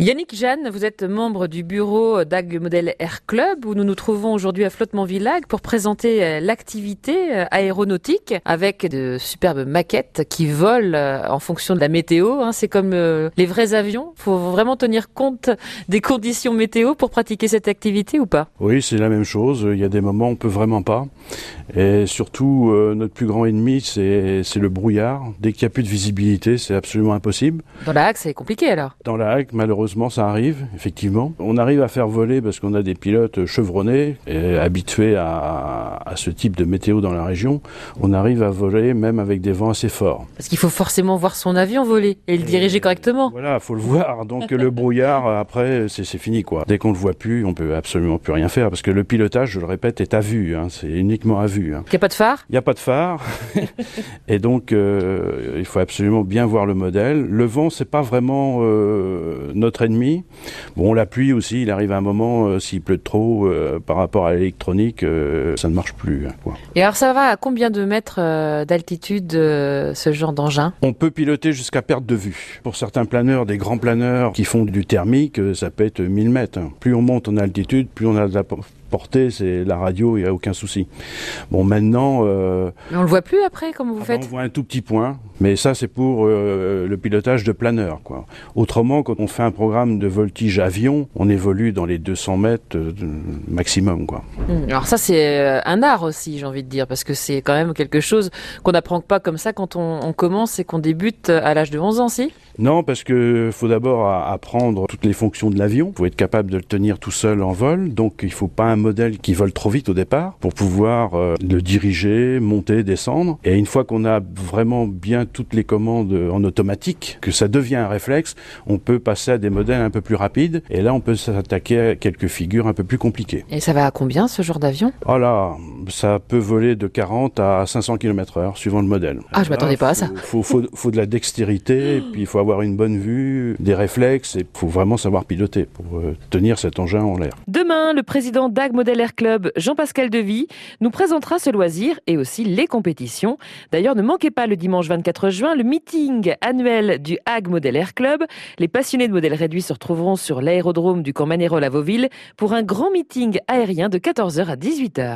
Yannick Jeanne, vous êtes membre du bureau d'Ag Model Air Club où nous nous trouvons aujourd'hui à Flottement Villag pour présenter euh, l'activité euh, aéronautique avec de superbes maquettes qui volent euh, en fonction de la météo. Hein. C'est comme les vrais avions. Il faut vraiment tenir compte des conditions météo pour pratiquer cette activité ou pas? Oui, c'est la même chose. Il y a des moments où on peut vraiment pas. Et surtout, notre plus grand ennemi, c'est le brouillard. Dès qu'il n'y a plus de visibilité, c'est absolument impossible. Dans la Hague, c'est compliqué alors? Dans la Hague, malheureusement, Heureusement, ça arrive, effectivement. On arrive à faire voler parce qu'on a des pilotes chevronnés et habitués à, ce type de météo dans la région. On arrive à voler même avec des vents assez forts. Parce qu'il faut forcément voir son avion voler et le diriger correctement. Voilà, faut le voir. Donc le brouillard, après, c'est fini quoi. Dès qu'on le voit plus, on peut absolument plus rien faire parce que le pilotage, je le répète, est à vue. Hein. C'est uniquement à vue. Hein. Il n'y a pas de phare? Il n'y a pas de phare. et donc, euh, il faut absolument bien voir le modèle. Le vent, c'est pas vraiment euh, notre ennemi. Bon, la pluie aussi, il arrive à un moment, euh, s'il pleut trop euh, par rapport à l'électronique, euh, ça ne marche plus. Hein, Et alors ça va à combien de mètres d'altitude ce genre d'engin? On peut piloter jusqu'à perte de vue. Pour certains planeurs, des grands planeurs qui font du thermique, ça peut être 1000 mètres. Hein. Plus on monte en altitude, plus on a de la portée, c'est la radio, il n'y a aucun souci. Bon, maintenant... Mais on le voit plus après, comme vous ah ben, faites On voit un tout petit point, mais ça c'est pour euh, le pilotage de planeur. Quoi. Autrement, quand on fait un programme de voltige avion, on évolue dans les 200 mètres euh, maximum. Quoi. Hum, alors ça c'est un art aussi, j'ai envie de dire, parce que c'est quand même quelque chose qu'on n'apprend pas comme ça quand on, on commence et qu'on débute à l'âge de 11 ans, si? Non, parce que faut d'abord apprendre toutes les fonctions de l'avion. Il faut être capable de le tenir tout seul en vol, donc il faut pas un modèle qui vole trop vite au départ pour pouvoir euh, le diriger, monter, descendre. Et une fois qu'on a vraiment bien toutes les commandes en automatique, que ça devient un réflexe, on peut passer à des modèles un peu plus rapides. Et là, on peut s'attaquer à quelques figures un peu plus compliquées. Et ça va à combien ce genre d'avion? Oh là, ça peut voler de 40 à 500 km heure, suivant le modèle. Ah, je m'attendais pas à ça. Faut, faut, faut, de la dextérité, et puis il faut avoir une bonne vue, des réflexes, et il faut vraiment savoir piloter pour euh, tenir cet engin en l'air. Demain, le président d'Ag Model Air Club, Jean-Pascal Devy, nous présentera ce loisir et aussi les compétitions. D'ailleurs, ne manquez pas le dimanche 24 juin le meeting annuel du Ag Model Air Club. Les passionnés de modèles réduits se retrouveront sur l'aérodrome du Camp Manérol à Vauville pour un grand meeting aérien de 14h à 18h.